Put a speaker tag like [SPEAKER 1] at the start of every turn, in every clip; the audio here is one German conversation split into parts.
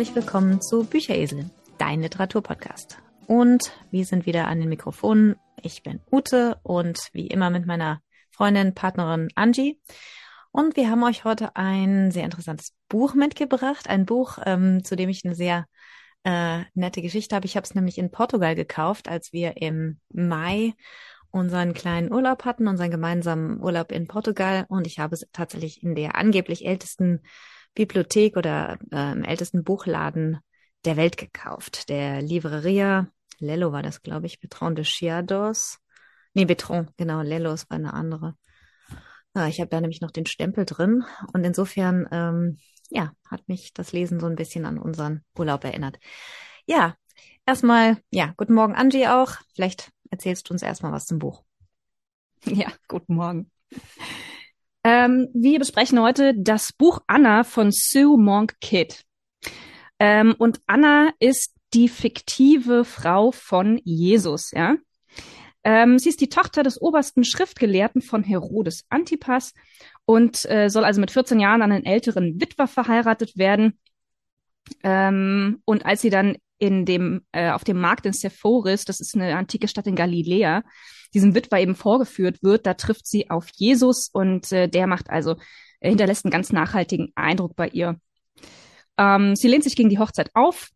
[SPEAKER 1] herzlich willkommen zu Bücheresel, dein Literaturpodcast. Und wir sind wieder an den Mikrofonen. Ich bin Ute und wie immer mit meiner Freundin, Partnerin Angie. Und wir haben euch heute ein sehr interessantes Buch mitgebracht. Ein Buch, ähm, zu dem ich eine sehr äh, nette Geschichte habe. Ich habe es nämlich in Portugal gekauft, als wir im Mai unseren kleinen Urlaub hatten, unseren gemeinsamen Urlaub in Portugal. Und ich habe es tatsächlich in der angeblich ältesten Bibliothek oder äh, im ältesten Buchladen der Welt gekauft. Der Livreria Lello war das, glaube ich, Betron de Chiados. Nee, Betron, genau, Lellos war eine andere. Ja, ich habe da nämlich noch den Stempel drin und insofern, ähm, ja, hat mich das Lesen so ein bisschen an unseren Urlaub erinnert. Ja, erstmal, ja, guten Morgen Angie auch. Vielleicht erzählst du uns erstmal was zum Buch.
[SPEAKER 2] Ja, guten Morgen. Ähm, wir besprechen heute das Buch Anna von Sue Monk Kidd. Ähm, und Anna ist die fiktive Frau von Jesus, ja. Ähm, sie ist die Tochter des obersten Schriftgelehrten von Herodes Antipas und äh, soll also mit 14 Jahren an einen älteren Witwer verheiratet werden. Ähm, und als sie dann in dem, äh, auf dem Markt in Sephoris, das ist eine antike Stadt in Galiläa, diesem Witwer eben vorgeführt wird. Da trifft sie auf Jesus und äh, der macht also, äh, hinterlässt einen ganz nachhaltigen Eindruck bei ihr. Ähm, sie lehnt sich gegen die Hochzeit auf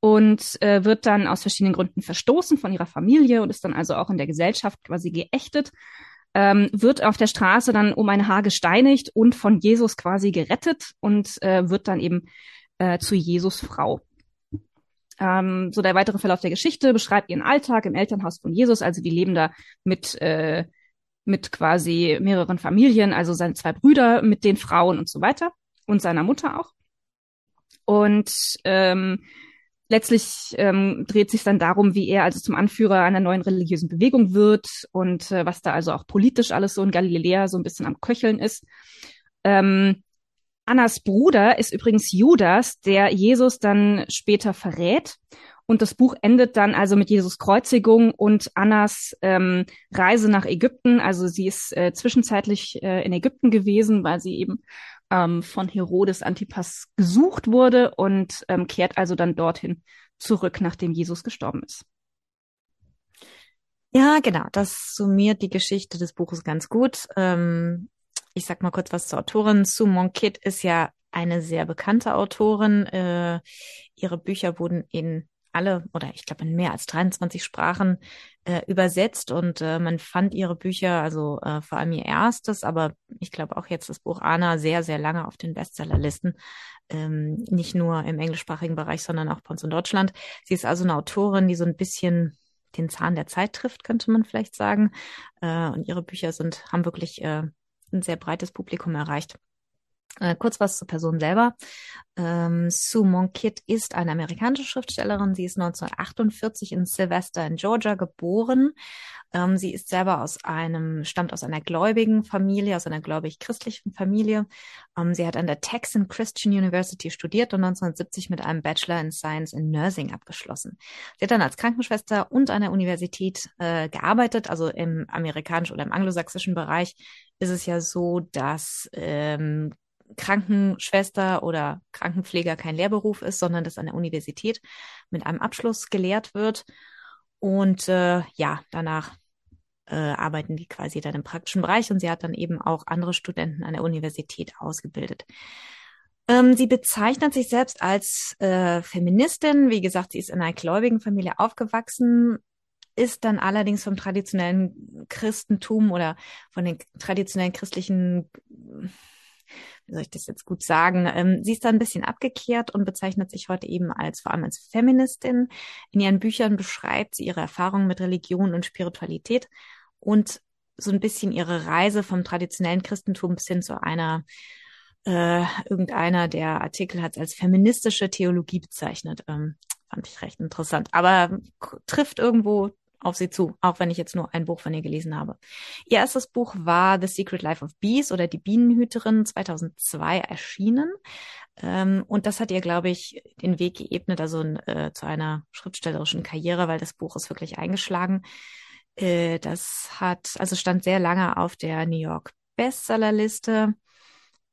[SPEAKER 2] und äh, wird dann aus verschiedenen Gründen verstoßen von ihrer Familie und ist dann also auch in der Gesellschaft quasi geächtet. Ähm, wird auf der Straße dann um ein Haar gesteinigt und von Jesus quasi gerettet und äh, wird dann eben äh, zu Jesus Frau. Ähm, so der weitere Verlauf der Geschichte beschreibt ihren Alltag im Elternhaus von Jesus. Also die leben da mit, äh, mit quasi mehreren Familien, also seine zwei Brüder mit den Frauen und so weiter und seiner Mutter auch. Und ähm, letztlich ähm, dreht sich dann darum, wie er also zum Anführer einer neuen religiösen Bewegung wird und äh, was da also auch politisch alles so in Galiläa so ein bisschen am Köcheln ist. Ähm, Annas Bruder ist übrigens Judas, der Jesus dann später verrät. Und das Buch endet dann also mit Jesus Kreuzigung und Annas ähm, Reise nach Ägypten. Also sie ist äh, zwischenzeitlich äh, in Ägypten gewesen, weil sie eben ähm, von Herodes Antipas gesucht wurde und ähm, kehrt also dann dorthin zurück, nachdem Jesus gestorben ist.
[SPEAKER 1] Ja, genau. Das summiert die Geschichte des Buches ganz gut. Ähm, ich sag mal kurz was zur Autorin. Sue Monk ist ja eine sehr bekannte Autorin. Äh, ihre Bücher wurden in alle oder ich glaube in mehr als 23 Sprachen äh, übersetzt und äh, man fand ihre Bücher, also äh, vor allem ihr erstes, aber ich glaube auch jetzt das Buch Anna sehr, sehr lange auf den Bestsellerlisten. Ähm, nicht nur im englischsprachigen Bereich, sondern auch bei uns in Deutschland. Sie ist also eine Autorin, die so ein bisschen den Zahn der Zeit trifft, könnte man vielleicht sagen. Äh, und ihre Bücher sind, haben wirklich äh, ein sehr breites Publikum erreicht. Äh, kurz was zur Person selber. Ähm, Sue Monk ist eine amerikanische Schriftstellerin. Sie ist 1948 in Sylvester in Georgia geboren. Ähm, sie ist selber aus einem, stammt aus einer gläubigen Familie, aus einer gläubig-christlichen Familie. Ähm, sie hat an der Texan Christian University studiert und 1970 mit einem Bachelor in Science in Nursing abgeschlossen. Sie hat dann als Krankenschwester und an der Universität äh, gearbeitet, also im amerikanischen oder im anglosächsischen Bereich ist es ja so, dass ähm, Krankenschwester oder Krankenpfleger kein Lehrberuf ist, sondern das an der Universität mit einem Abschluss gelehrt wird. Und äh, ja, danach äh, arbeiten die quasi dann im praktischen Bereich und sie hat dann eben auch andere Studenten an der Universität ausgebildet. Ähm, sie bezeichnet sich selbst als äh, Feministin. Wie gesagt, sie ist in einer gläubigen Familie aufgewachsen, ist dann allerdings vom traditionellen Christentum oder von den traditionellen christlichen wie soll ich das jetzt gut sagen? Ähm, sie ist da ein bisschen abgekehrt und bezeichnet sich heute eben als vor allem als Feministin. In ihren Büchern beschreibt sie ihre Erfahrungen mit Religion und Spiritualität und so ein bisschen ihre Reise vom traditionellen Christentum bis hin zu einer äh, irgendeiner der Artikel hat es als feministische Theologie bezeichnet. Ähm, fand ich recht interessant. Aber trifft irgendwo auf sie zu, auch wenn ich jetzt nur ein Buch von ihr gelesen habe. Ihr erstes Buch war The Secret Life of Bees oder Die Bienenhüterin 2002 erschienen. Ähm, und das hat ihr, glaube ich, den Weg geebnet, also äh, zu einer schriftstellerischen Karriere, weil das Buch ist wirklich eingeschlagen. Äh, das hat, also stand sehr lange auf der New York Bestsellerliste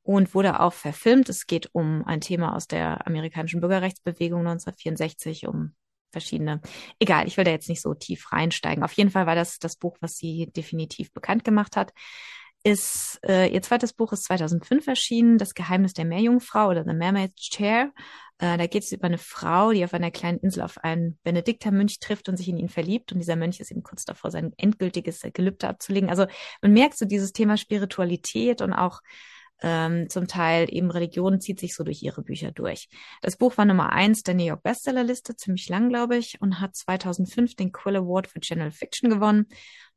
[SPEAKER 1] und wurde auch verfilmt. Es geht um ein Thema aus der amerikanischen Bürgerrechtsbewegung 1964, um verschiedene. Egal, ich will da jetzt nicht so tief reinsteigen. Auf jeden Fall war das das Buch, was sie definitiv bekannt gemacht hat. Ist äh, ihr zweites Buch ist 2005 erschienen, Das Geheimnis der Meerjungfrau oder The Mermaid's Chair. Äh, da geht es über eine Frau, die auf einer kleinen Insel auf einen Benediktermönch trifft und sich in ihn verliebt. Und dieser Mönch ist eben kurz davor, sein endgültiges Gelübde abzulegen. Also man merkt so dieses Thema Spiritualität und auch ähm, zum Teil eben Religion zieht sich so durch ihre Bücher durch. Das Buch war Nummer eins der New York Bestsellerliste, ziemlich lang, glaube ich, und hat 2005 den Quill Award für General Fiction gewonnen,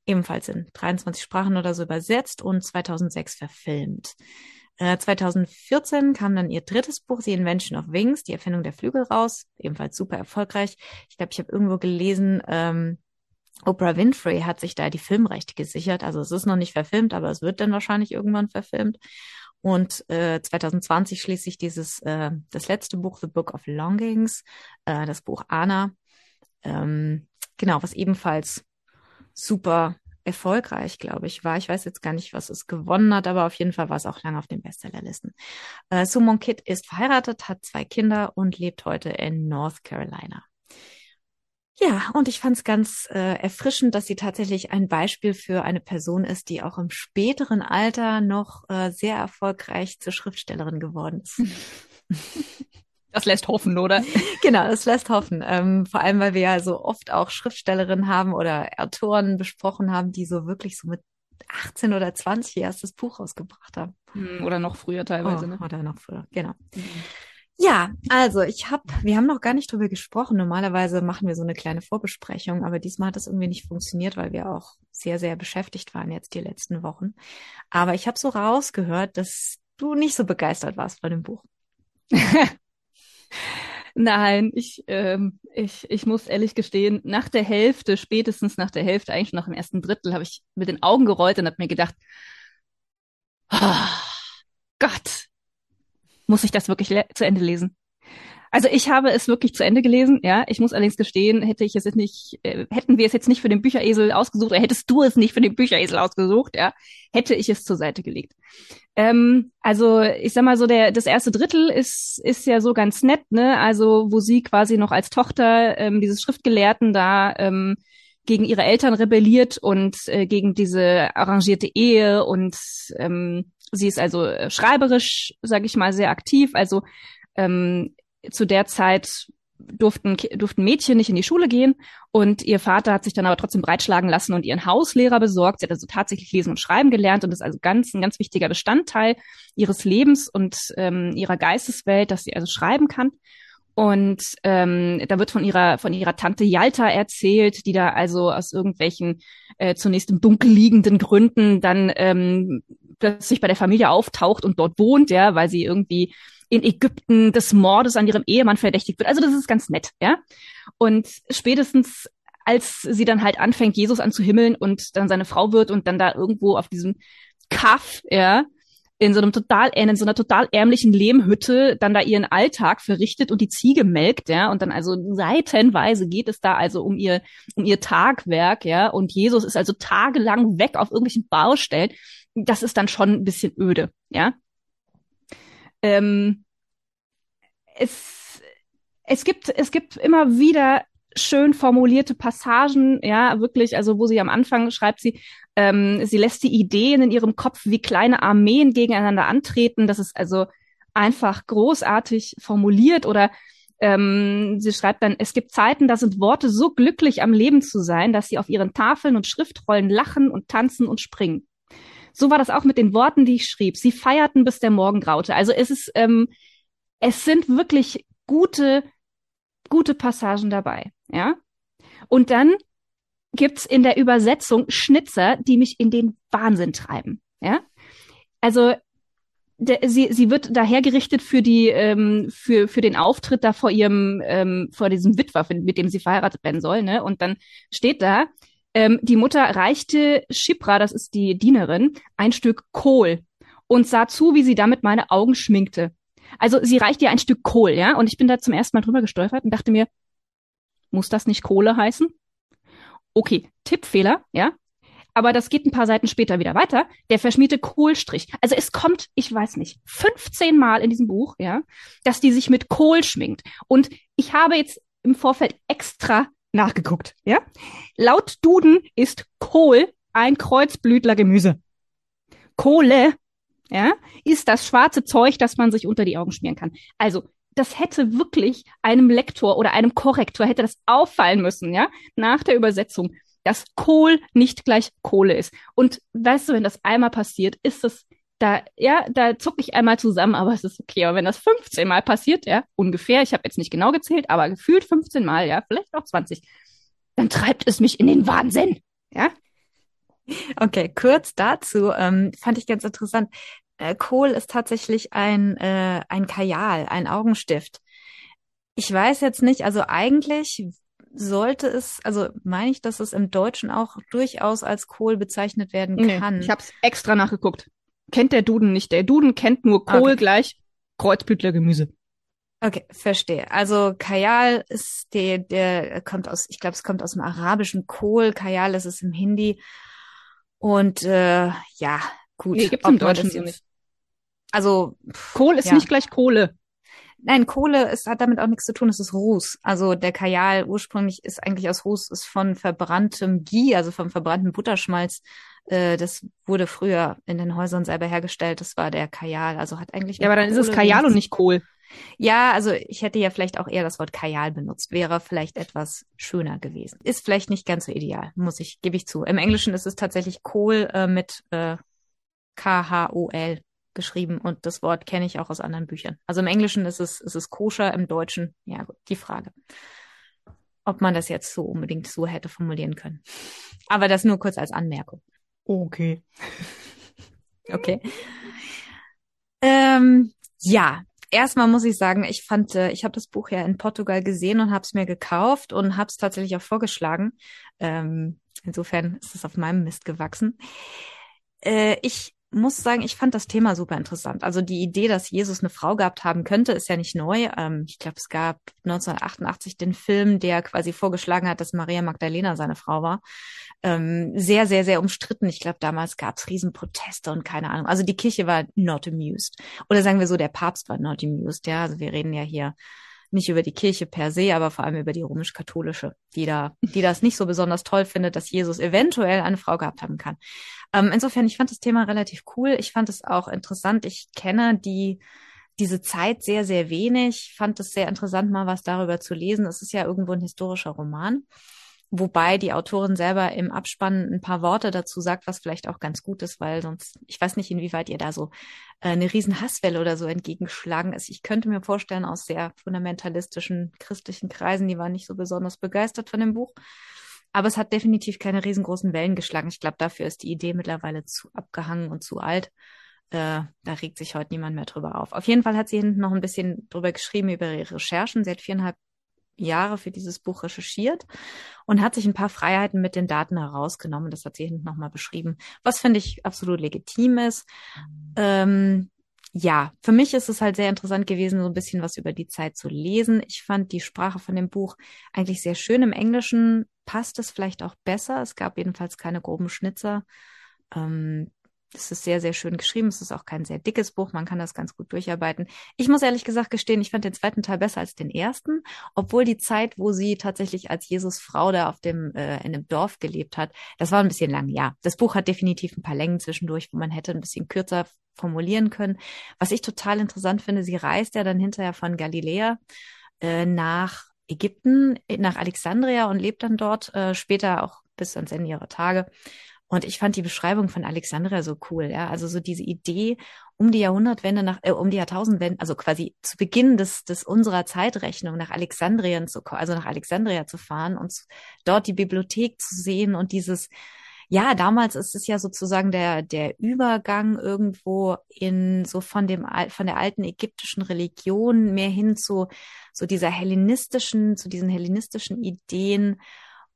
[SPEAKER 1] ebenfalls in 23 Sprachen oder so übersetzt und 2006 verfilmt. Äh, 2014 kam dann ihr drittes Buch, The Invention of Wings, die Erfindung der Flügel raus, ebenfalls super erfolgreich. Ich glaube, ich habe irgendwo gelesen, ähm, Oprah Winfrey hat sich da die Filmrechte gesichert. Also es ist noch nicht verfilmt, aber es wird dann wahrscheinlich irgendwann verfilmt. Und äh, 2020 schließlich dieses, äh, das letzte Buch, The Book of Longings, äh, das Buch Anna, ähm, genau, was ebenfalls super erfolgreich, glaube ich, war. Ich weiß jetzt gar nicht, was es gewonnen hat, aber auf jeden Fall war es auch lange auf den Bestsellerlisten. Äh, Sumon Kidd ist verheiratet, hat zwei Kinder und lebt heute in North Carolina. Ja, und ich fand es ganz äh, erfrischend, dass sie tatsächlich ein Beispiel für eine Person ist, die auch im späteren Alter noch äh, sehr erfolgreich zur Schriftstellerin geworden ist.
[SPEAKER 2] Das lässt hoffen, oder?
[SPEAKER 1] Genau, das lässt hoffen. Ähm, vor allem, weil wir ja so oft auch Schriftstellerinnen haben oder Autoren besprochen haben, die so wirklich so mit 18 oder 20 ihr erstes Buch rausgebracht haben.
[SPEAKER 2] Hm, oder noch früher teilweise,
[SPEAKER 1] oh,
[SPEAKER 2] ne?
[SPEAKER 1] Oder noch früher, genau. Mhm. Ja, also ich habe, wir haben noch gar nicht drüber gesprochen. Normalerweise machen wir so eine kleine Vorbesprechung, aber diesmal hat das irgendwie nicht funktioniert, weil wir auch sehr, sehr beschäftigt waren jetzt die letzten Wochen. Aber ich habe so rausgehört, dass du nicht so begeistert warst von dem Buch.
[SPEAKER 2] Nein, ich, ähm, ich, ich muss ehrlich gestehen, nach der Hälfte, spätestens nach der Hälfte, eigentlich schon nach dem ersten Drittel, habe ich mit den Augen gerollt und habe mir gedacht, oh, Gott, muss ich das wirklich zu Ende lesen. Also ich habe es wirklich zu Ende gelesen, ja. Ich muss allerdings gestehen, hätte ich es jetzt nicht, äh, hätten wir es jetzt nicht für den Bücheresel ausgesucht, oder hättest du es nicht für den Bücheresel ausgesucht, ja, hätte ich es zur Seite gelegt. Ähm, also ich sag mal so, der das erste Drittel ist ist ja so ganz nett, ne? Also wo sie quasi noch als Tochter ähm, dieses Schriftgelehrten da ähm, gegen ihre Eltern rebelliert und äh, gegen diese arrangierte Ehe und ähm, Sie ist also äh, schreiberisch, sage ich mal, sehr aktiv. Also ähm, zu der Zeit durften, durften Mädchen nicht in die Schule gehen und ihr Vater hat sich dann aber trotzdem breitschlagen lassen und ihren Hauslehrer besorgt. Sie hat also tatsächlich lesen und schreiben gelernt und ist also ganz, ein ganz wichtiger Bestandteil ihres Lebens und ähm, ihrer Geisteswelt, dass sie also schreiben kann. Und ähm, da wird von ihrer von ihrer Tante Yalta erzählt, die da also aus irgendwelchen äh, zunächst im Dunkel liegenden Gründen dann ähm, plötzlich bei der Familie auftaucht und dort wohnt, ja, weil sie irgendwie in Ägypten des Mordes an ihrem Ehemann verdächtigt wird. Also das ist ganz nett, ja. Und spätestens als sie dann halt anfängt, Jesus anzuhimmeln und dann seine Frau wird und dann da irgendwo auf diesem Kaff, ja, in so einem total, in so einer total ärmlichen Lehmhütte dann da ihren Alltag verrichtet und die Ziege melkt, ja, und dann also seitenweise geht es da also um ihr, um ihr Tagwerk, ja, und Jesus ist also tagelang weg auf irgendwelchen Baustellen. Das ist dann schon ein bisschen öde, ja. Ähm, es, es gibt, es gibt immer wieder schön formulierte Passagen, ja, wirklich, also wo sie am Anfang schreibt sie, ähm, sie lässt die Ideen in ihrem Kopf wie kleine Armeen gegeneinander antreten. Das ist also einfach großartig formuliert oder ähm, sie schreibt dann, es gibt Zeiten, da sind Worte so glücklich am Leben zu sein, dass sie auf ihren Tafeln und Schriftrollen lachen und tanzen und springen. So war das auch mit den Worten, die ich schrieb. Sie feierten, bis der Morgen graute. Also es ist, ähm, es sind wirklich gute, gute Passagen dabei, ja. Und dann gibt's in der Übersetzung Schnitzer, die mich in den Wahnsinn treiben. Ja, also der, sie sie wird dahergerichtet für die ähm, für für den Auftritt da vor ihrem ähm, vor diesem Witwer, mit dem sie verheiratet werden soll. Ne? Und dann steht da, ähm, die Mutter reichte Shipra, das ist die Dienerin, ein Stück Kohl und sah zu, wie sie damit meine Augen schminkte. Also sie reicht ihr ein Stück Kohl, ja, und ich bin da zum ersten Mal drüber gestolpert und dachte mir, muss das nicht Kohle heißen? Okay, Tippfehler, ja. Aber das geht ein paar Seiten später wieder weiter. Der verschmierte Kohlstrich. Also es kommt, ich weiß nicht, 15 Mal in diesem Buch, ja, dass die sich mit Kohl schminkt. Und ich habe jetzt im Vorfeld extra nachgeguckt, ja. Laut Duden ist Kohl ein Kreuzblütlergemüse. Kohle, ja, ist das schwarze Zeug, das man sich unter die Augen schmieren kann. Also das hätte wirklich einem Lektor oder einem Korrektor hätte das auffallen müssen, ja, nach der Übersetzung, dass Kohl nicht gleich Kohle ist. Und weißt du, wenn das einmal passiert, ist es da, ja, da zucke ich einmal zusammen, aber es ist okay. Aber wenn das 15 Mal passiert, ja, ungefähr, ich habe jetzt nicht genau gezählt, aber gefühlt 15 Mal, ja, vielleicht auch 20, dann treibt es mich in den Wahnsinn, ja.
[SPEAKER 1] Okay, kurz dazu ähm, fand ich ganz interessant. Äh, Kohl ist tatsächlich ein, äh, ein Kajal, ein Augenstift. Ich weiß jetzt nicht, also eigentlich sollte es, also meine ich, dass es im Deutschen auch durchaus als Kohl bezeichnet werden kann.
[SPEAKER 2] Nee, ich habe es extra nachgeguckt. Kennt der Duden nicht. Der Duden kennt nur Kohl okay. gleich Kreuzblütlergemüse.
[SPEAKER 1] Okay, verstehe. Also Kajal ist der, der kommt aus, ich glaube, es kommt aus dem arabischen Kohl. Kajal ist es im Hindi. Und äh, ja, gut.
[SPEAKER 2] Nee, gibt's im Deutschen so nicht.
[SPEAKER 1] Also
[SPEAKER 2] Kohl ist ja. nicht gleich Kohle.
[SPEAKER 1] Nein, Kohle ist, hat damit auch nichts zu tun, es ist Ruß. Also der Kajal ursprünglich ist eigentlich aus Ruß, ist von verbranntem Ghee, also vom verbrannten Butterschmalz. Äh, das wurde früher in den Häusern selber hergestellt. Das war der Kajal. Also hat eigentlich.
[SPEAKER 2] Ja, aber dann Kohle ist es Kajal und nicht Kohl.
[SPEAKER 1] Ja, also ich hätte ja vielleicht auch eher das Wort Kajal benutzt. Wäre vielleicht etwas schöner gewesen. Ist vielleicht nicht ganz so ideal, muss ich, gebe ich zu. Im Englischen ist es tatsächlich Kohl äh, mit äh, K-H-O-L geschrieben und das Wort kenne ich auch aus anderen Büchern. Also im Englischen ist es, ist es koscher, im Deutschen, ja gut, die Frage. Ob man das jetzt so unbedingt so hätte formulieren können. Aber das nur kurz als Anmerkung.
[SPEAKER 2] Okay.
[SPEAKER 1] Okay. Ähm, ja, erstmal muss ich sagen, ich fand, äh, ich habe das Buch ja in Portugal gesehen und habe es mir gekauft und habe es tatsächlich auch vorgeschlagen. Ähm, insofern ist es auf meinem Mist gewachsen. Äh, ich muss sagen, ich fand das Thema super interessant. Also die Idee, dass Jesus eine Frau gehabt haben könnte, ist ja nicht neu. Ähm, ich glaube, es gab 1988 den Film, der quasi vorgeschlagen hat, dass Maria Magdalena seine Frau war. Ähm, sehr, sehr, sehr umstritten. Ich glaube, damals gab es Riesenproteste und keine Ahnung. Also die Kirche war not amused. Oder sagen wir so, der Papst war not amused. Ja, also wir reden ja hier nicht über die Kirche per se, aber vor allem über die römisch-katholische, die da, die das nicht so besonders toll findet, dass Jesus eventuell eine Frau gehabt haben kann. Ähm, insofern, ich fand das Thema relativ cool. Ich fand es auch interessant. Ich kenne die, diese Zeit sehr, sehr wenig. Fand es sehr interessant, mal was darüber zu lesen. Es ist ja irgendwo ein historischer Roman. Wobei die Autorin selber im Abspann ein paar Worte dazu sagt, was vielleicht auch ganz gut ist, weil sonst, ich weiß nicht, inwieweit ihr da so äh, eine riesen Hasswelle oder so entgegenschlagen ist. Ich könnte mir vorstellen, aus sehr fundamentalistischen christlichen Kreisen, die waren nicht so besonders begeistert von dem Buch. Aber es hat definitiv keine riesengroßen Wellen geschlagen. Ich glaube, dafür ist die Idee mittlerweile zu abgehangen und zu alt. Äh, da regt sich heute niemand mehr drüber auf. Auf jeden Fall hat sie hinten noch ein bisschen drüber geschrieben über ihre Recherchen. Sie hat viereinhalb Jahre für dieses Buch recherchiert und hat sich ein paar Freiheiten mit den Daten herausgenommen. Das hat sie hinten nochmal beschrieben, was finde ich absolut legitim ist. Ähm, ja, für mich ist es halt sehr interessant gewesen, so ein bisschen was über die Zeit zu lesen. Ich fand die Sprache von dem Buch eigentlich sehr schön. Im Englischen passt es vielleicht auch besser. Es gab jedenfalls keine groben Schnitzer. Ähm, es ist sehr, sehr schön geschrieben. Es ist auch kein sehr dickes Buch. Man kann das ganz gut durcharbeiten. Ich muss ehrlich gesagt gestehen, ich fand den zweiten Teil besser als den ersten, obwohl die Zeit, wo sie tatsächlich als Jesus Frau da auf dem, äh, in einem Dorf gelebt hat, das war ein bisschen lang. Ja, das Buch hat definitiv ein paar Längen zwischendurch, wo man hätte ein bisschen kürzer formulieren können. Was ich total interessant finde, sie reist ja dann hinterher von Galiläa äh, nach Ägypten, nach Alexandria und lebt dann dort äh, später auch bis ans Ende ihrer Tage. Und ich fand die Beschreibung von Alexandria so cool, ja. Also so diese Idee, um die Jahrhundertwende nach, äh, um die Jahrtausendwende, also quasi zu Beginn des, des unserer Zeitrechnung nach Alexandrien zu also nach Alexandria zu fahren und dort die Bibliothek zu sehen und dieses, ja, damals ist es ja sozusagen der, der Übergang irgendwo in so von dem, von der alten ägyptischen Religion mehr hin zu so dieser hellenistischen, zu diesen hellenistischen Ideen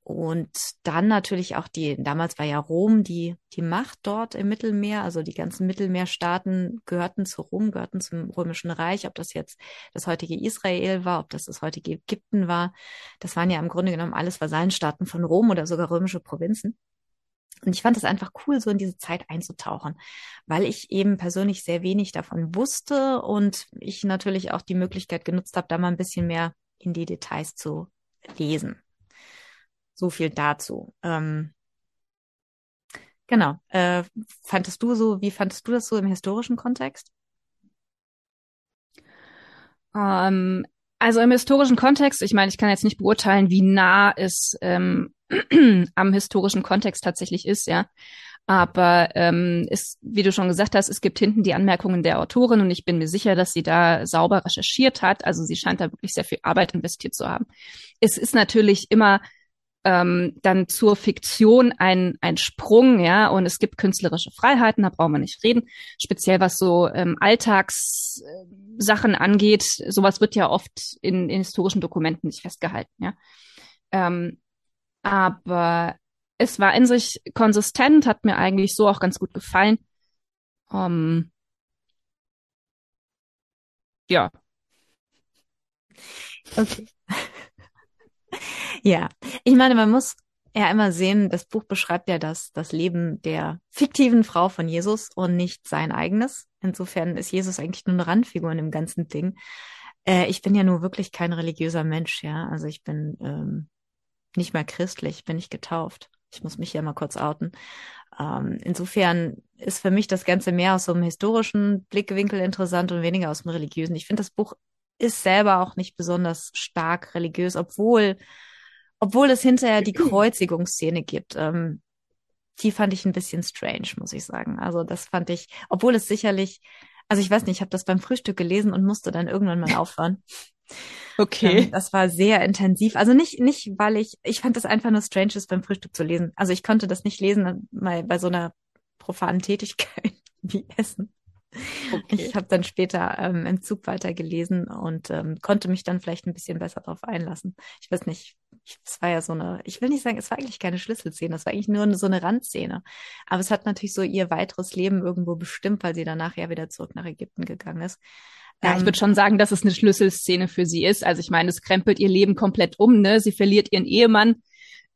[SPEAKER 1] und dann natürlich auch die, damals war ja Rom die, die Macht dort im Mittelmeer, also die ganzen Mittelmeerstaaten gehörten zu Rom, gehörten zum Römischen Reich, ob das jetzt das heutige Israel war, ob das das heutige Ägypten war. Das waren ja im Grunde genommen alles Vasallenstaaten von Rom oder sogar römische Provinzen. Und ich fand es einfach cool, so in diese Zeit einzutauchen, weil ich eben persönlich sehr wenig davon wusste und ich natürlich auch die Möglichkeit genutzt habe, da mal ein bisschen mehr in die Details zu lesen. So viel dazu. Ähm, genau. Äh, fandest du so, wie fandest du das so im historischen Kontext?
[SPEAKER 2] Ähm, also im historischen Kontext, ich meine, ich kann jetzt nicht beurteilen, wie nah es ähm, am historischen Kontext tatsächlich ist, ja. Aber ähm, ist, wie du schon gesagt hast, es gibt hinten die Anmerkungen der Autorin und ich bin mir sicher, dass sie da sauber recherchiert hat. Also sie scheint da wirklich sehr viel Arbeit investiert zu haben. Es ist natürlich immer ähm, dann zur Fiktion ein, ein Sprung, ja, und es gibt künstlerische Freiheiten, da brauchen wir nicht reden. Speziell was so ähm, Alltagssachen angeht, sowas wird ja oft in, in historischen Dokumenten nicht festgehalten, ja. Ähm, aber es war in sich konsistent, hat mir eigentlich so auch ganz gut gefallen. Um, ähm, ja.
[SPEAKER 1] Okay. Ja, ich meine, man muss ja immer sehen, das Buch beschreibt ja das, das Leben der fiktiven Frau von Jesus und nicht sein eigenes. Insofern ist Jesus eigentlich nur eine Randfigur in dem ganzen Ding. Äh, ich bin ja nur wirklich kein religiöser Mensch, ja. Also ich bin ähm, nicht mal christlich, bin ich getauft. Ich muss mich hier mal kurz outen. Ähm, insofern ist für mich das Ganze mehr aus so einem historischen Blickwinkel interessant und weniger aus dem religiösen. Ich finde, das Buch ist selber auch nicht besonders stark religiös, obwohl, obwohl es hinterher die Kreuzigungsszene gibt. Ähm, die fand ich ein bisschen strange, muss ich sagen. Also das fand ich, obwohl es sicherlich, also ich weiß nicht, ich habe das beim Frühstück gelesen und musste dann irgendwann mal aufhören.
[SPEAKER 2] Okay.
[SPEAKER 1] Ähm, das war sehr intensiv. Also nicht, nicht, weil ich, ich fand das einfach nur strange, das beim Frühstück zu lesen. Also ich konnte das nicht lesen, mal bei so einer profanen Tätigkeit wie Essen. Okay. Ich habe dann später ähm, im Zug weitergelesen und ähm, konnte mich dann vielleicht ein bisschen besser darauf einlassen. Ich weiß nicht, es war ja so eine, ich will nicht sagen, es war eigentlich keine Schlüsselszene, es war eigentlich nur so eine Randszene. Aber es hat natürlich so ihr weiteres Leben irgendwo bestimmt, weil sie danach ja wieder zurück nach Ägypten gegangen ist.
[SPEAKER 2] Ja, ich ähm, würde schon sagen, dass es eine Schlüsselszene für sie ist. Also ich meine, es krempelt ihr Leben komplett um, ne? Sie verliert ihren Ehemann.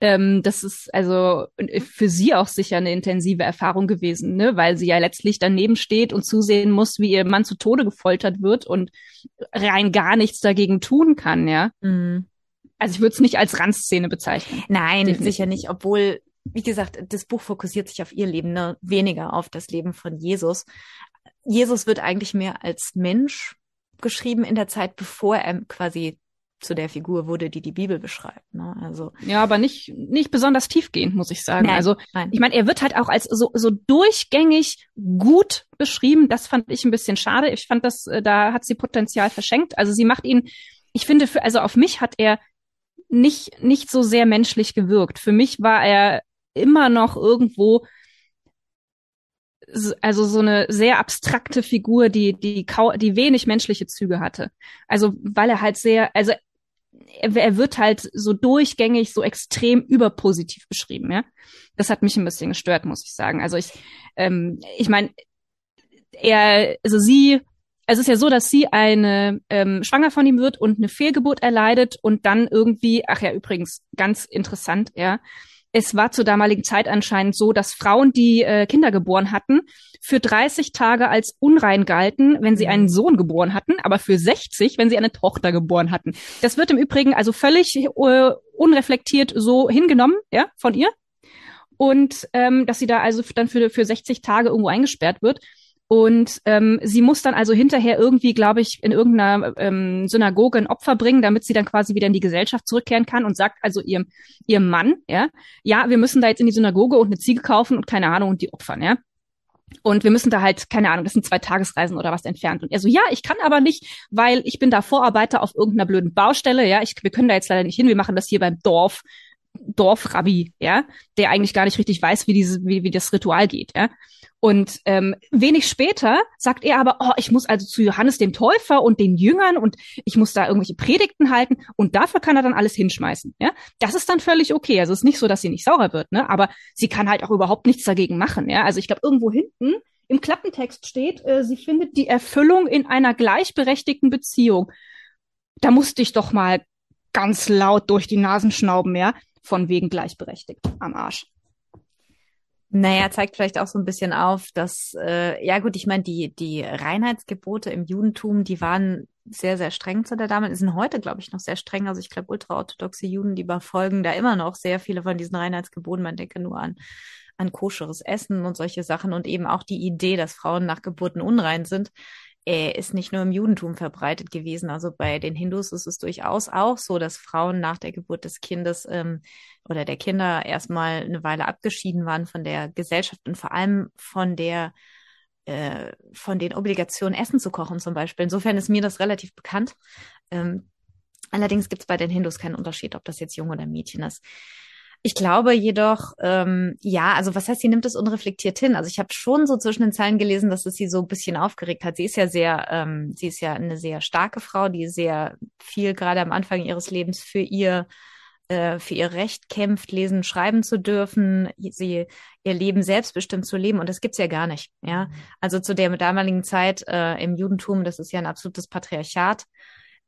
[SPEAKER 2] Ähm, das ist also für sie auch sicher eine intensive Erfahrung gewesen, ne? Weil sie ja letztlich daneben steht und zusehen muss, wie ihr Mann zu Tode gefoltert wird und rein gar nichts dagegen tun kann, ja. Mhm. Also ich würde es nicht als Randszene bezeichnen.
[SPEAKER 1] Nein, Definitiv. sicher nicht, obwohl wie gesagt, das Buch fokussiert sich auf ihr Leben, ne? weniger auf das Leben von Jesus. Jesus wird eigentlich mehr als Mensch geschrieben in der Zeit, bevor er quasi zu der Figur wurde, die die Bibel beschreibt. Ne? Also
[SPEAKER 2] ja, aber nicht nicht besonders tiefgehend, muss ich sagen. Nein, also nein. ich meine, er wird halt auch als so so durchgängig gut beschrieben. Das fand ich ein bisschen schade. Ich fand das, äh, da hat sie Potenzial verschenkt. Also sie macht ihn, ich finde, für also auf mich hat er nicht nicht so sehr menschlich gewirkt. Für mich war er immer noch irgendwo also so eine sehr abstrakte Figur, die, die, die wenig menschliche Züge hatte. Also, weil er halt sehr, also er, wird halt so durchgängig, so extrem überpositiv beschrieben, ja. Das hat mich ein bisschen gestört, muss ich sagen. Also ich, ähm, ich meine, er, also sie, es ist ja so, dass sie eine ähm, schwanger von ihm wird und eine Fehlgeburt erleidet und dann irgendwie, ach ja, übrigens, ganz interessant, ja, es war zur damaligen Zeit anscheinend so, dass Frauen, die äh, Kinder geboren hatten, für 30 Tage als unrein galten, wenn sie einen mhm. Sohn geboren hatten, aber für 60, wenn sie eine Tochter geboren hatten. Das wird im Übrigen also völlig äh, unreflektiert so hingenommen, ja, von ihr. Und ähm, dass sie da also dann für, für 60 Tage irgendwo eingesperrt wird. Und ähm, sie muss dann also hinterher irgendwie, glaube ich, in irgendeiner ähm, Synagoge ein Opfer bringen, damit sie dann quasi wieder in die Gesellschaft zurückkehren kann und sagt also ihrem, ihrem Mann, ja, ja, wir müssen da jetzt in die Synagoge und eine Ziege kaufen und keine Ahnung und die opfern, ja. Und wir müssen da halt, keine Ahnung, das sind zwei Tagesreisen oder was entfernt. Und er so, ja, ich kann aber nicht, weil ich bin da Vorarbeiter auf irgendeiner blöden Baustelle, ja, ich, wir können da jetzt leider nicht hin, wir machen das hier beim Dorf, Dorfrabbi, ja, der eigentlich gar nicht richtig weiß, wie diese, wie, wie das Ritual geht, ja. Und ähm, wenig später sagt er aber, oh, ich muss also zu Johannes dem Täufer und den Jüngern und ich muss da irgendwelche Predigten halten und dafür kann er dann alles hinschmeißen. Ja, das ist dann völlig okay. Also es ist nicht so, dass sie nicht sauer wird, ne? Aber sie kann halt auch überhaupt nichts dagegen machen. Ja, also ich glaube irgendwo hinten im Klappentext steht, äh, sie findet die Erfüllung in einer gleichberechtigten Beziehung. Da musste ich doch mal ganz laut durch die Nasen schnauben, ja, von wegen gleichberechtigt am Arsch.
[SPEAKER 1] Naja, zeigt vielleicht auch so ein bisschen auf, dass, äh, ja gut, ich meine, die, die Reinheitsgebote im Judentum, die waren sehr, sehr streng zu der Dame, sind heute, glaube ich, noch sehr streng. Also ich glaube, ultraorthodoxe Juden, die befolgen da immer noch sehr viele von diesen Reinheitsgeboten. Man denke nur an, an koscheres Essen und solche Sachen und eben auch die Idee, dass Frauen nach Geburten unrein sind, äh, ist nicht nur im Judentum verbreitet gewesen. Also bei den Hindus ist es durchaus auch so, dass Frauen nach der Geburt des Kindes ähm, oder der Kinder erstmal eine Weile abgeschieden waren von der Gesellschaft und vor allem von der äh, von den Obligationen, Essen zu kochen zum Beispiel. Insofern ist mir das relativ bekannt. Ähm, allerdings gibt es bei den Hindus keinen Unterschied, ob das jetzt Jung oder Mädchen ist. Ich glaube jedoch, ähm, ja, also was heißt, sie nimmt es unreflektiert hin. Also ich habe schon so zwischen den Zeilen gelesen, dass es sie so ein bisschen aufgeregt hat. Sie ist ja sehr, ähm, sie ist ja eine sehr starke Frau, die sehr viel gerade am Anfang ihres Lebens für ihr äh, für ihr Recht kämpft, lesen, schreiben zu dürfen, sie ihr Leben selbstbestimmt zu leben und das gibt's ja gar nicht, ja. Mhm. Also zu der damaligen Zeit äh, im Judentum, das ist ja ein absolutes Patriarchat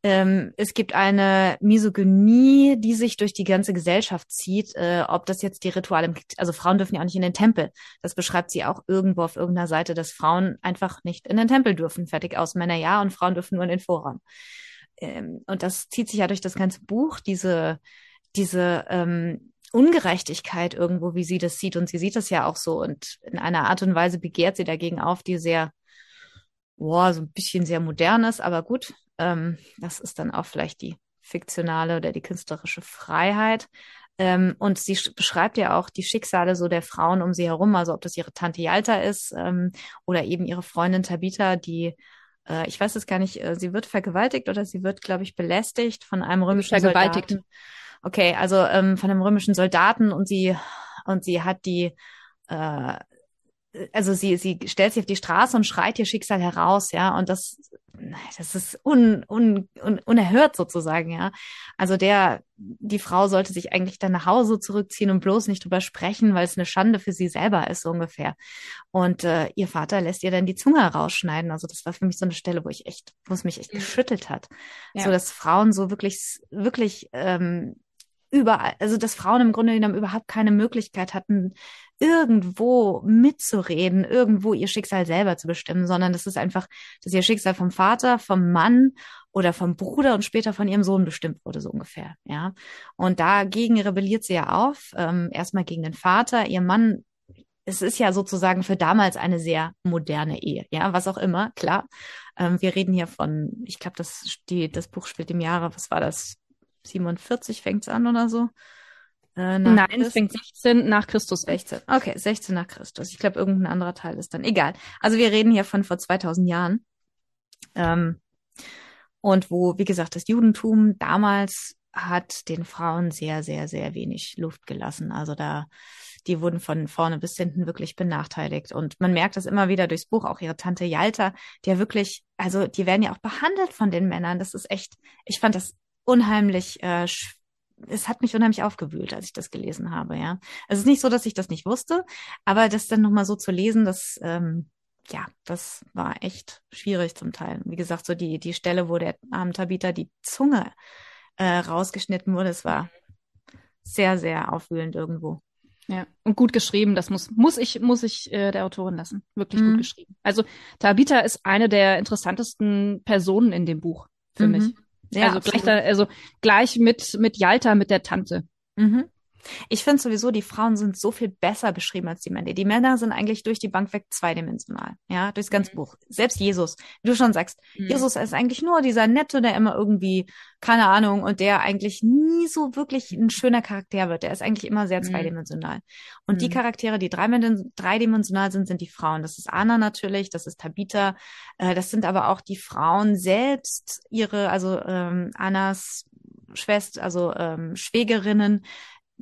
[SPEAKER 1] ähm, es gibt eine Misogynie, die sich durch die ganze Gesellschaft zieht, äh, ob das jetzt die Rituale, also Frauen dürfen ja auch nicht in den Tempel. Das beschreibt sie auch irgendwo auf irgendeiner Seite, dass Frauen einfach nicht in den Tempel dürfen. Fertig aus, Männer ja und Frauen dürfen nur in den Vorraum. Ähm, und das zieht sich ja durch das ganze Buch, diese, diese ähm, Ungerechtigkeit irgendwo, wie sie das sieht. Und sie sieht das ja auch so. Und in einer Art und Weise begehrt sie dagegen auf, die sehr, boah, so ein bisschen sehr modern ist, aber gut, ähm, das ist dann auch vielleicht die fiktionale oder die künstlerische Freiheit. Ähm, und sie beschreibt ja auch die Schicksale so der Frauen um sie herum, also ob das ihre Tante Yalta ist ähm, oder eben ihre Freundin Tabitha, die äh, ich weiß es gar nicht, äh, sie wird vergewaltigt oder sie wird, glaube ich, belästigt von einem römischen vergewaltigt. Soldaten. Okay, also ähm, von einem römischen Soldaten und sie und sie hat die äh, also sie, sie stellt sich auf die Straße und schreit ihr Schicksal heraus, ja, und das, das ist un, un, un, unerhört sozusagen, ja. Also der, die Frau sollte sich eigentlich dann nach Hause zurückziehen und bloß nicht drüber sprechen, weil es eine Schande für sie selber ist, so ungefähr. Und äh, ihr Vater lässt ihr dann die Zunge rausschneiden. Also das war für mich so eine Stelle, wo ich echt, wo es mich echt mhm. geschüttelt hat. Ja. So dass Frauen so wirklich, wirklich ähm, überall, also dass Frauen im Grunde genommen überhaupt keine Möglichkeit hatten, irgendwo mitzureden, irgendwo ihr Schicksal selber zu bestimmen, sondern das ist einfach, dass ihr Schicksal vom Vater, vom Mann oder vom Bruder und später von ihrem Sohn bestimmt wurde, so ungefähr, ja. Und dagegen rebelliert sie ja auf, ähm, erstmal gegen den Vater, ihr Mann es ist ja sozusagen für damals eine sehr moderne Ehe, ja, was auch immer, klar. Ähm, wir reden hier von, ich glaube, das, das Buch spielt im Jahre, was war das, 47 fängt's an oder so.
[SPEAKER 2] Äh, Nein, es fängt 16 nach Christus.
[SPEAKER 1] 16. Okay, 16 nach Christus. Ich glaube, irgendein anderer Teil ist dann egal. Also wir reden hier von vor 2000 Jahren. Ähm, und wo, wie gesagt, das Judentum damals hat den Frauen sehr, sehr, sehr wenig Luft gelassen. Also da, die wurden von vorne bis hinten wirklich benachteiligt. Und man merkt das immer wieder durchs Buch, auch ihre Tante Yalta, die ja wirklich, also die werden ja auch behandelt von den Männern. Das ist echt, ich fand das unheimlich, äh, es hat mich unheimlich aufgewühlt, als ich das gelesen habe, ja. Es ist nicht so, dass ich das nicht wusste, aber das dann nochmal so zu lesen, das, ähm, ja, das war echt schwierig zum Teil. Wie gesagt, so die, die Stelle, wo der armen Tabitha die Zunge äh, rausgeschnitten wurde, es war sehr, sehr aufwühlend irgendwo.
[SPEAKER 2] Ja, und gut geschrieben, das muss, muss ich, muss ich äh, der Autorin lassen. Wirklich mhm. gut geschrieben. Also Tabitha ist eine der interessantesten Personen in dem Buch für mhm. mich. Ja, also gleich, da, also gleich mit, mit Yalta, mit der Tante.
[SPEAKER 1] Mhm. Ich finde sowieso, die Frauen sind so viel besser beschrieben als die Männer. Die Männer sind eigentlich durch die Bank weg zweidimensional, ja, durchs ganze mhm. Buch. Selbst Jesus, wie du schon sagst, mhm. Jesus ist eigentlich nur dieser Nette, der immer irgendwie, keine Ahnung, und der eigentlich nie so wirklich ein schöner Charakter wird. Der ist eigentlich immer sehr mhm. zweidimensional. Und die mhm. Charaktere, die dreidimensional sind, sind die Frauen. Das ist Anna natürlich, das ist Tabitha, äh, das sind aber auch die Frauen selbst, ihre, also ähm, Annas Schwester, also ähm, Schwägerinnen,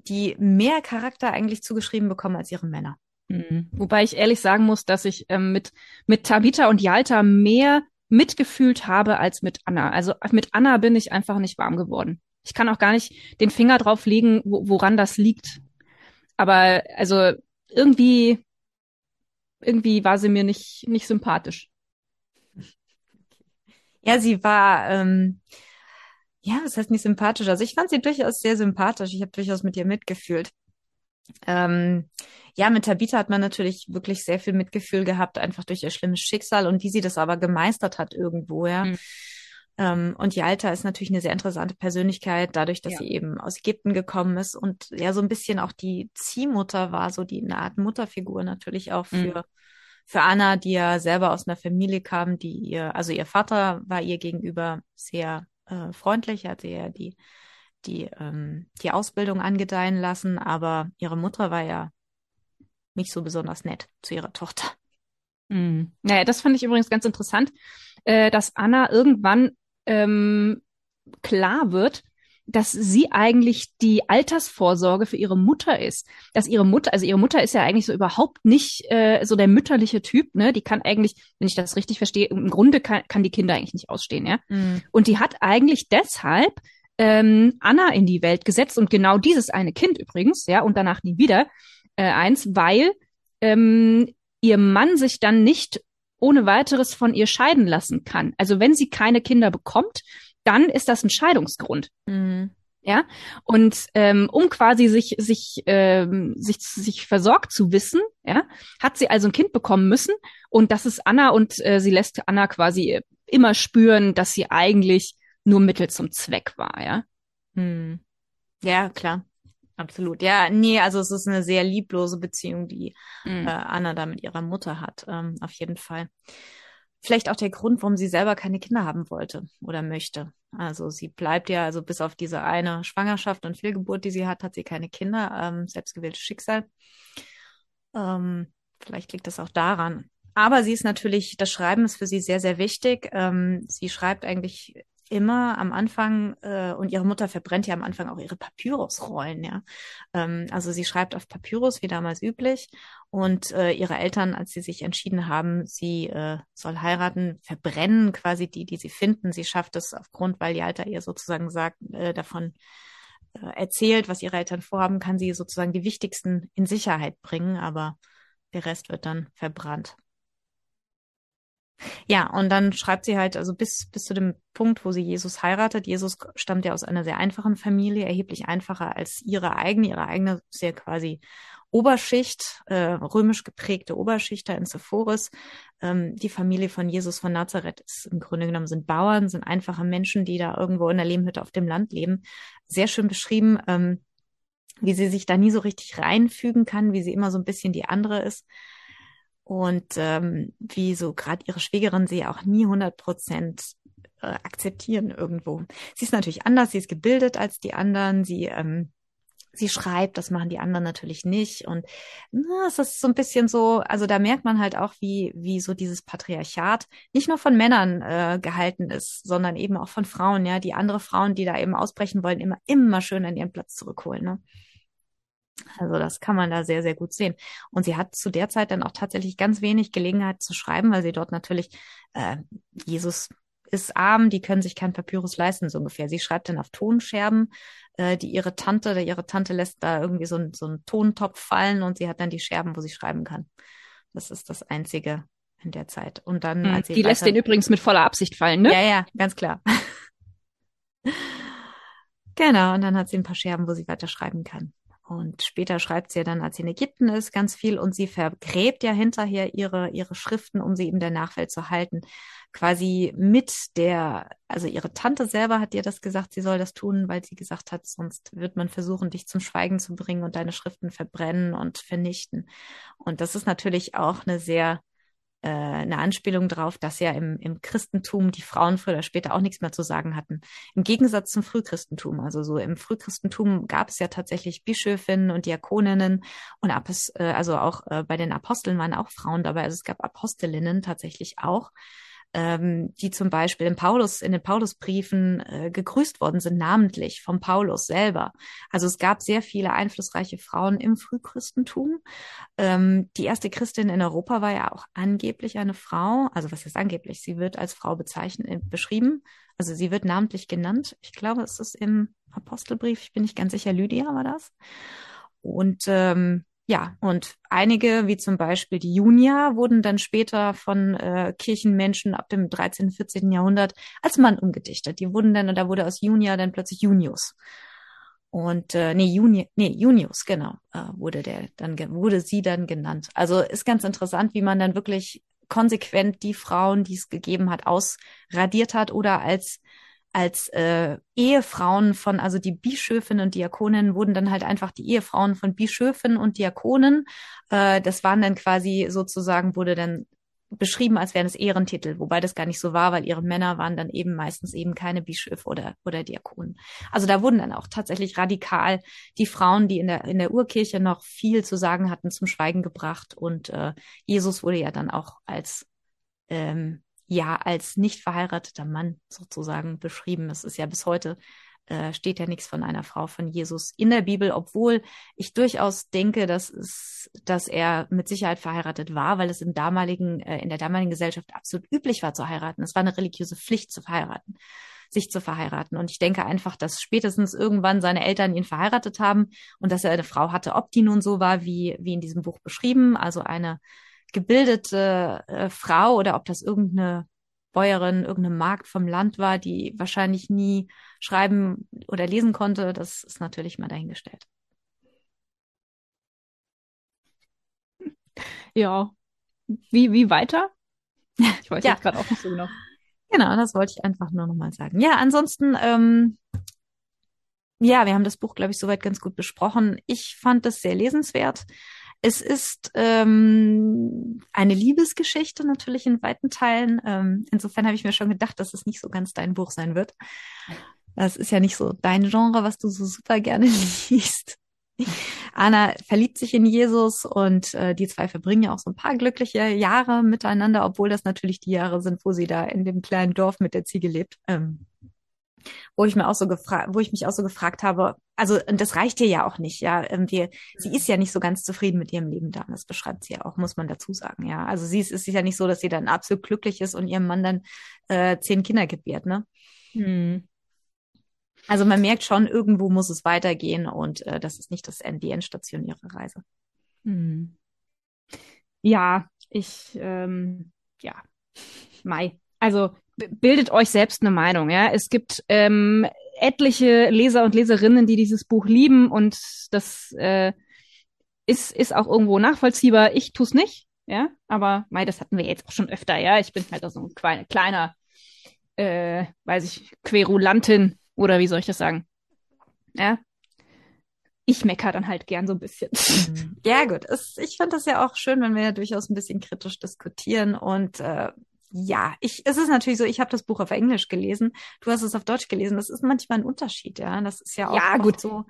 [SPEAKER 1] die mehr Charakter eigentlich zugeschrieben bekommen als ihre Männer.
[SPEAKER 2] Mhm. Wobei ich ehrlich sagen muss, dass ich ähm, mit, mit Tabitha und Yalta mehr mitgefühlt habe als mit Anna. Also mit Anna bin ich einfach nicht warm geworden. Ich kann auch gar nicht den Finger drauf legen, wo, woran das liegt. Aber also irgendwie, irgendwie war sie mir nicht, nicht sympathisch.
[SPEAKER 1] Ja, sie war, ähm, ja, das heißt nicht sympathisch. Also ich fand sie durchaus sehr sympathisch. Ich habe durchaus mit ihr mitgefühlt. Ähm, ja, mit Tabitha hat man natürlich wirklich sehr viel Mitgefühl gehabt, einfach durch ihr schlimmes Schicksal und wie sie das aber gemeistert hat irgendwo, ja. Mhm. Ähm, und Yalta ist natürlich eine sehr interessante Persönlichkeit, dadurch, dass ja. sie eben aus Ägypten gekommen ist und ja so ein bisschen auch die Ziehmutter war, so die eine Art Mutterfigur natürlich auch für, mhm. für Anna, die ja selber aus einer Familie kam, die ihr, also ihr Vater war ihr gegenüber sehr äh, freundlich, hat sie ja die, die, ähm, die Ausbildung angedeihen lassen, aber ihre Mutter war ja nicht so besonders nett zu ihrer Tochter.
[SPEAKER 2] Mhm. Naja, das fand ich übrigens ganz interessant, äh, dass Anna irgendwann ähm, klar wird, dass sie eigentlich die Altersvorsorge für ihre Mutter ist. Dass ihre Mutter, also ihre Mutter ist ja eigentlich so überhaupt nicht äh, so der mütterliche Typ, ne? Die kann eigentlich, wenn ich das richtig verstehe, im Grunde kann, kann die Kinder eigentlich nicht ausstehen, ja. Mhm. Und die hat eigentlich deshalb ähm, Anna in die Welt gesetzt und genau dieses eine Kind übrigens, ja, und danach nie wieder äh, eins, weil ähm, ihr Mann sich dann nicht ohne weiteres von ihr scheiden lassen kann. Also wenn sie keine Kinder bekommt, dann ist das ein Scheidungsgrund. Mhm. Ja, und ähm, um quasi sich sich ähm, sich sich versorgt zu wissen, ja, hat sie also ein Kind bekommen müssen und das ist Anna und äh, sie lässt Anna quasi immer spüren, dass sie eigentlich nur Mittel zum Zweck war, ja.
[SPEAKER 1] Hm. Ja, klar. Absolut. Ja, nee, also es ist eine sehr lieblose Beziehung, die mhm. äh, Anna da mit ihrer Mutter hat, ähm, auf jeden Fall. Vielleicht auch der Grund, warum sie selber keine Kinder haben wollte oder möchte. Also sie bleibt ja, also bis auf diese eine Schwangerschaft und Fehlgeburt, die sie hat, hat sie keine Kinder, ähm, selbstgewähltes Schicksal. Ähm, vielleicht liegt das auch daran. Aber sie ist natürlich, das Schreiben ist für sie sehr, sehr wichtig. Ähm, sie schreibt eigentlich immer am Anfang, äh, und ihre Mutter verbrennt ja am Anfang auch ihre Papyrusrollen, ja. Ähm, also sie schreibt auf Papyrus, wie damals üblich. Und äh, ihre Eltern, als sie sich entschieden haben, sie äh, soll heiraten, verbrennen quasi die, die sie finden. Sie schafft es aufgrund, weil die Alter ihr sozusagen sagt, äh, davon äh, erzählt, was ihre Eltern vorhaben, kann sie sozusagen die wichtigsten in Sicherheit bringen, aber der Rest wird dann verbrannt. Ja, und dann schreibt sie halt, also bis, bis zu dem Punkt, wo sie Jesus heiratet. Jesus stammt ja aus einer sehr einfachen Familie, erheblich einfacher als ihre eigene. Ihre eigene sehr quasi Oberschicht, äh, römisch geprägte Oberschicht da in Sephoris. Ähm, die Familie von Jesus von Nazareth ist im Grunde genommen sind Bauern, sind einfache Menschen, die da irgendwo in der Lehmhütte auf dem Land leben. Sehr schön beschrieben, ähm, wie sie sich da nie so richtig reinfügen kann, wie sie immer so ein bisschen die andere ist und ähm, wie so gerade ihre Schwägerin sie auch nie 100 Prozent äh, akzeptieren irgendwo. Sie ist natürlich anders, sie ist gebildet als die anderen, sie ähm, sie schreibt, das machen die anderen natürlich nicht und na, es ist so ein bisschen so, also da merkt man halt auch, wie wie so dieses Patriarchat nicht nur von Männern äh, gehalten ist, sondern eben auch von Frauen, ja, die andere Frauen, die da eben ausbrechen wollen, immer immer schön an ihren Platz zurückholen, ne? Also das kann man da sehr, sehr gut sehen. Und sie hat zu der Zeit dann auch tatsächlich ganz wenig Gelegenheit zu schreiben, weil sie dort natürlich, äh, Jesus ist arm, die können sich kein Papyrus leisten, so ungefähr. Sie schreibt dann auf Tonscherben, äh, die ihre Tante, oder ihre Tante lässt da irgendwie so, ein, so einen Tontopf fallen und sie hat dann die Scherben, wo sie schreiben kann. Das ist das Einzige in der Zeit. Und dann,
[SPEAKER 2] hm, als sie Die lässt den übrigens mit voller Absicht fallen, ne?
[SPEAKER 1] Ja, ja, ganz klar. genau, und dann hat sie ein paar Scherben, wo sie weiter schreiben kann. Und später schreibt sie ja dann, als sie in Ägypten ist, ganz viel und sie vergräbt ja hinterher ihre, ihre Schriften, um sie eben der Nachwelt zu halten. Quasi mit der, also ihre Tante selber hat ihr das gesagt, sie soll das tun, weil sie gesagt hat, sonst wird man versuchen, dich zum Schweigen zu bringen und deine Schriften verbrennen und vernichten. Und das ist natürlich auch eine sehr äh, eine Anspielung darauf, dass ja im, im Christentum die Frauen früher oder später auch nichts mehr zu sagen hatten. Im Gegensatz zum Frühchristentum. Also so im Frühchristentum gab es ja tatsächlich Bischöfinnen und Diakoninnen und ab es, äh, also auch äh, bei den Aposteln waren auch Frauen dabei. Also es gab Apostelinnen tatsächlich auch ähm, die zum Beispiel in Paulus, in den Paulusbriefen äh, gegrüßt worden sind, namentlich vom Paulus selber. Also es gab sehr viele einflussreiche Frauen im Frühchristentum. Ähm, die erste Christin in Europa war ja auch angeblich eine Frau. Also was ist angeblich? Sie wird als Frau bezeichnet, äh, beschrieben. Also sie wird namentlich genannt. Ich glaube, es ist im Apostelbrief, ich bin nicht ganz sicher, Lydia war das. Und ähm, ja, und einige, wie zum Beispiel die Junia, wurden dann später von äh, Kirchenmenschen ab dem 13., 14. Jahrhundert als Mann umgedichtet. Die wurden dann, und da wurde aus Junia dann plötzlich Junius. Und äh, nee, Juni, nee, Junius, genau, äh, wurde der dann wurde sie dann genannt. Also ist ganz interessant, wie man dann wirklich konsequent die Frauen, die es gegeben hat, ausradiert hat oder als als äh, Ehefrauen von, also die Bischöfinnen und Diakoninnen wurden dann halt einfach die Ehefrauen von Bischöfen und Diakonen. Äh, das waren dann quasi sozusagen, wurde dann beschrieben, als wären es Ehrentitel, wobei das gar nicht so war, weil ihre Männer waren dann eben meistens eben keine Bischöfe oder, oder Diakonen. Also da wurden dann auch tatsächlich radikal die Frauen, die in der, in der Urkirche noch viel zu sagen hatten, zum Schweigen gebracht. Und äh, Jesus wurde ja dann auch als ähm, ja als nicht verheirateter Mann sozusagen beschrieben. Es ist ja bis heute äh, steht ja nichts von einer Frau von Jesus in der Bibel, obwohl ich durchaus denke, dass es, dass er mit Sicherheit verheiratet war, weil es im damaligen, äh, in der damaligen Gesellschaft absolut üblich war zu heiraten. Es war eine religiöse Pflicht zu verheiraten sich zu verheiraten. Und ich denke einfach, dass spätestens irgendwann seine Eltern ihn verheiratet haben und dass er eine Frau hatte, ob die nun so war, wie, wie in diesem Buch beschrieben, also eine gebildete äh, Frau oder ob das irgendeine Bäuerin, irgendeine Magd vom Land war, die wahrscheinlich nie schreiben oder lesen konnte, das ist natürlich mal dahingestellt.
[SPEAKER 2] Ja. Wie, wie weiter? Ich weiß ja. jetzt gerade auch nicht so genau.
[SPEAKER 1] Genau, das wollte ich einfach nur nochmal sagen. Ja, ansonsten, ähm, ja, wir haben das Buch, glaube ich, soweit ganz gut besprochen. Ich fand es sehr lesenswert. Es ist ähm, eine Liebesgeschichte natürlich in weiten Teilen. Ähm, insofern habe ich mir schon gedacht, dass es nicht so ganz dein Buch sein wird. Das ist ja nicht so dein Genre, was du so super gerne liest. Anna verliebt sich in Jesus und äh, die zwei verbringen ja auch so ein paar glückliche Jahre miteinander, obwohl das natürlich die Jahre sind, wo sie da in dem kleinen Dorf mit der Ziege lebt. Ähm, wo ich mir auch so gefragt, wo ich mich auch so gefragt habe, also und das reicht dir ja auch nicht, ja. Wir, sie ist ja nicht so ganz zufrieden mit ihrem Leben da. Das beschreibt sie ja auch, muss man dazu sagen, ja. Also sie ist, ist ja nicht so, dass sie dann absolut glücklich ist und ihrem Mann dann äh, zehn Kinder gebärt, ne? Hm. Also man merkt schon, irgendwo muss es weitergehen und äh, das ist nicht das End, die Endstation ihrer Reise. Hm.
[SPEAKER 2] Ja, ich, ähm, ja, Mai. Also bildet euch selbst eine Meinung. Ja, es gibt ähm, etliche Leser und Leserinnen, die dieses Buch lieben und das äh, ist ist auch irgendwo nachvollziehbar. Ich tu's nicht. Ja, aber mei, das hatten wir jetzt auch schon öfter. Ja, ich bin halt auch so ein kleiner, äh, weiß ich, Querulantin oder wie soll ich das sagen? Ja, ich mecker dann halt gern so ein bisschen.
[SPEAKER 1] Ja, gut. Es, ich fand das ja auch schön, wenn wir ja durchaus ein bisschen kritisch diskutieren und äh, ja, ich, es ist natürlich so, ich habe das Buch auf Englisch gelesen, du hast es auf Deutsch gelesen. Das ist manchmal ein Unterschied, ja. Das ist ja auch
[SPEAKER 2] ja, gut. so.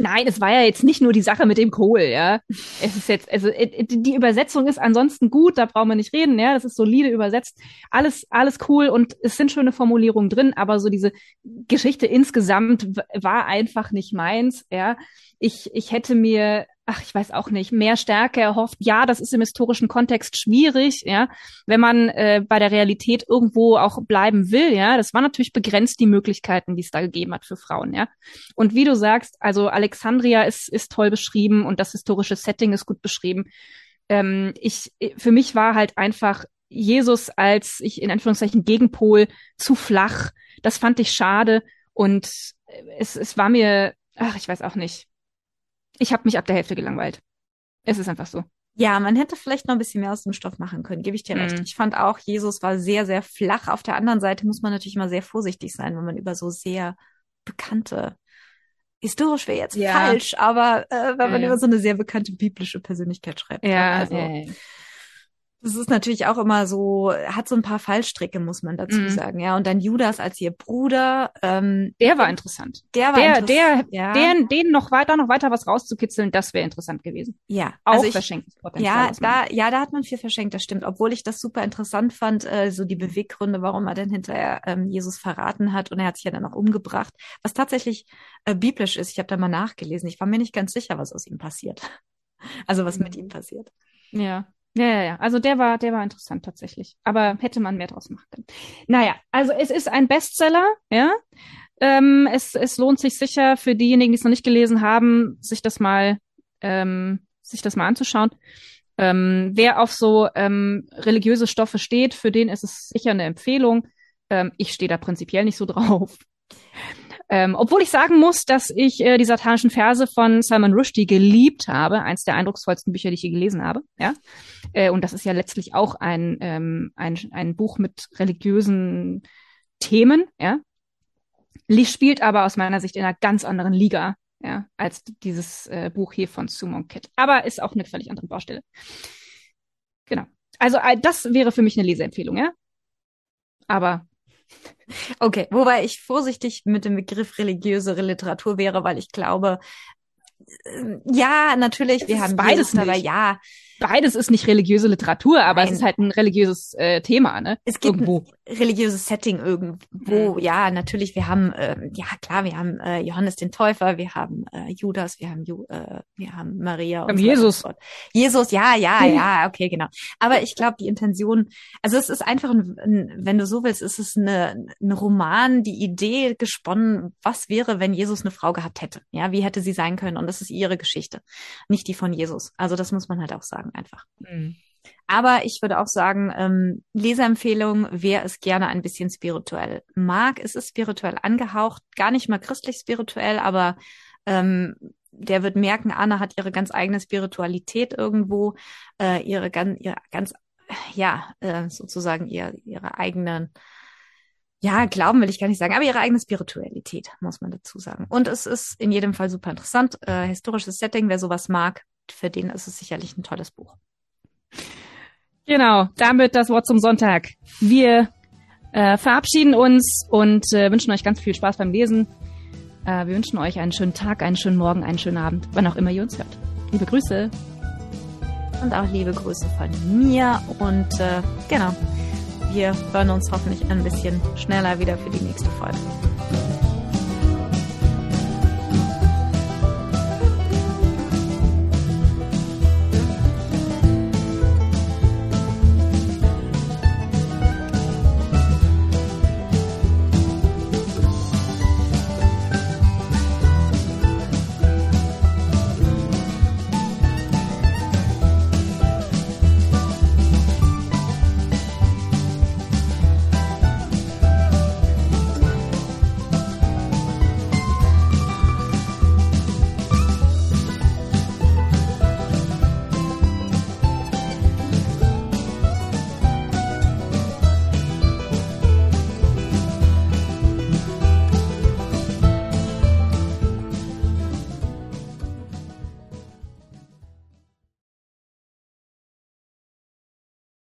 [SPEAKER 2] Nein, es war ja jetzt nicht nur die Sache mit dem Kohl, ja. Es ist jetzt, also äh, die Übersetzung ist ansonsten gut, da brauchen wir nicht reden, ja. Das ist solide übersetzt, alles, alles cool und es sind schöne Formulierungen drin, aber so diese Geschichte insgesamt war einfach nicht meins, ja. Ich, ich hätte mir ach, ich weiß auch nicht, mehr Stärke erhofft. Ja, das ist im historischen Kontext schwierig, ja, wenn man äh, bei der Realität irgendwo auch bleiben will, ja. Das war natürlich begrenzt die Möglichkeiten, die es da gegeben hat für Frauen, ja. Und wie du sagst, also Alexandria ist, ist toll beschrieben und das historische Setting ist gut beschrieben. Ähm, ich, für mich war halt einfach Jesus als ich in Anführungszeichen Gegenpol zu flach. Das fand ich schade und es, es war mir, ach, ich weiß auch nicht ich habe mich ab der Hälfte gelangweilt. Es ist einfach so.
[SPEAKER 1] Ja, man hätte vielleicht noch ein bisschen mehr aus dem Stoff machen können, gebe ich dir recht. Mhm. Ich fand auch, Jesus war sehr, sehr flach. Auf der anderen Seite muss man natürlich immer sehr vorsichtig sein, wenn man über so sehr bekannte, historisch wäre jetzt ja. falsch, aber äh, wenn man ja. über so eine sehr bekannte biblische Persönlichkeit schreibt.
[SPEAKER 2] Ja, also, ja,
[SPEAKER 1] das ist natürlich auch immer so, hat so ein paar Fallstricke, muss man dazu mhm. sagen, ja. Und dann Judas als ihr Bruder.
[SPEAKER 2] Ähm, der war interessant. Der war der, interessant. Der, ja. der, den noch weiter, noch weiter was rauszukitzeln, das wäre interessant gewesen.
[SPEAKER 1] Ja.
[SPEAKER 2] Auch also ich, verschenktes
[SPEAKER 1] Potenzial. Ja, da, ja, da hat man viel verschenkt, das stimmt. Obwohl ich das super interessant fand, äh, so die Beweggründe, warum er denn hinterher ähm, Jesus verraten hat und er hat sich ja dann auch umgebracht. Was tatsächlich äh, biblisch ist. Ich habe da mal nachgelesen. Ich war mir nicht ganz sicher, was aus ihm passiert. Also was mhm. mit ihm passiert.
[SPEAKER 2] Ja. Ja, ja, ja. Also der war, der war interessant tatsächlich. Aber hätte man mehr draus machen können. Naja, also es ist ein Bestseller, ja. Ähm, es, es lohnt sich sicher für diejenigen, die es noch nicht gelesen haben, sich das mal, ähm, sich das mal anzuschauen. Ähm, wer auf so ähm, religiöse Stoffe steht, für den ist es sicher eine Empfehlung. Ähm, ich stehe da prinzipiell nicht so drauf. Ähm, obwohl ich sagen muss, dass ich äh, die satanischen Verse von Salman Rushdie geliebt habe, eins der eindrucksvollsten Bücher, die ich je gelesen habe. Ja, äh, und das ist ja letztlich auch ein ähm, ein, ein Buch mit religiösen Themen. Ja, spielt aber aus meiner Sicht in einer ganz anderen Liga. Ja, als dieses äh, Buch hier von Sumon Kit. Aber ist auch eine völlig andere Baustelle. Genau. Also äh, das wäre für mich eine Leseempfehlung, ja. Aber
[SPEAKER 1] Okay, wobei ich vorsichtig mit dem Begriff religiöse Literatur wäre, weil ich glaube, äh, ja, natürlich,
[SPEAKER 2] wir haben beides dabei, ja, beides ist nicht religiöse Literatur, aber Nein. es ist halt ein religiöses äh, Thema, ne?
[SPEAKER 1] Es gibt irgendwo. ein religiöses Setting irgendwo. Mhm. Ja, natürlich, wir haben, äh, ja klar, wir haben äh, Johannes den Täufer, wir haben äh, Judas, wir haben Ju äh, wir haben Maria
[SPEAKER 2] und Jesus.
[SPEAKER 1] So Jesus, ja, ja, mhm. ja, okay, genau. Aber ich glaube, die Intention, also es ist einfach, ein, ein, wenn du so willst, ist es eine, ein Roman, die Idee gesponnen, was wäre, wenn Jesus eine Frau gehabt hätte? Ja, wie hätte sie sein können? Und das ist ihre Geschichte, nicht die von Jesus. Also das muss man halt auch sagen sagen einfach. Mhm. Aber ich würde auch sagen, ähm, Leserempfehlung, wer es gerne ein bisschen spirituell mag, ist es spirituell angehaucht, gar nicht mal christlich spirituell, aber ähm, der wird merken, Anna hat ihre ganz eigene Spiritualität irgendwo, äh, ihre ganz, ihre ganz, ja, äh, sozusagen ihr, ihre eigenen, ja, Glauben will ich gar nicht sagen, aber ihre eigene Spiritualität, muss man dazu sagen. Und es ist in jedem Fall super interessant, äh, historisches Setting, wer sowas mag, für den ist es sicherlich ein tolles Buch.
[SPEAKER 2] Genau, damit das Wort zum Sonntag. Wir äh, verabschieden uns und äh, wünschen euch ganz viel Spaß beim Lesen. Äh, wir wünschen euch einen schönen Tag, einen schönen Morgen, einen schönen Abend, wann auch immer ihr uns hört. Liebe Grüße.
[SPEAKER 1] Und auch liebe Grüße von mir. Und äh, genau, wir hören uns hoffentlich ein bisschen schneller wieder für die nächste Folge.